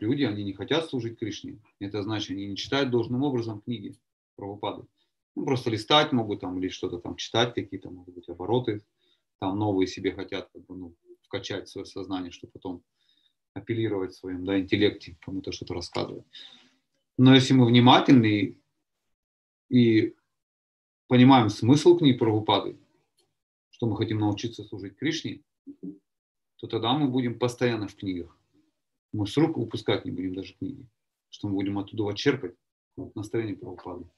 люди, они не хотят служить Кришне. Это значит, они не читают должным образом книги Прабхупады. Ну, просто листать могут там или что-то там читать, какие-то, могут быть, обороты, там новые себе хотят как бы, ну, вкачать в свое сознание, чтобы потом апеллировать в своем да, интеллекте, кому-то что-то рассказывать. Но если мы внимательны и понимаем смысл книг Прабхупады, что мы хотим научиться служить Кришне, то тогда мы будем постоянно в книгах. Мы с рук упускать не будем даже книги, что мы будем оттуда черпать настроение Прабхупады.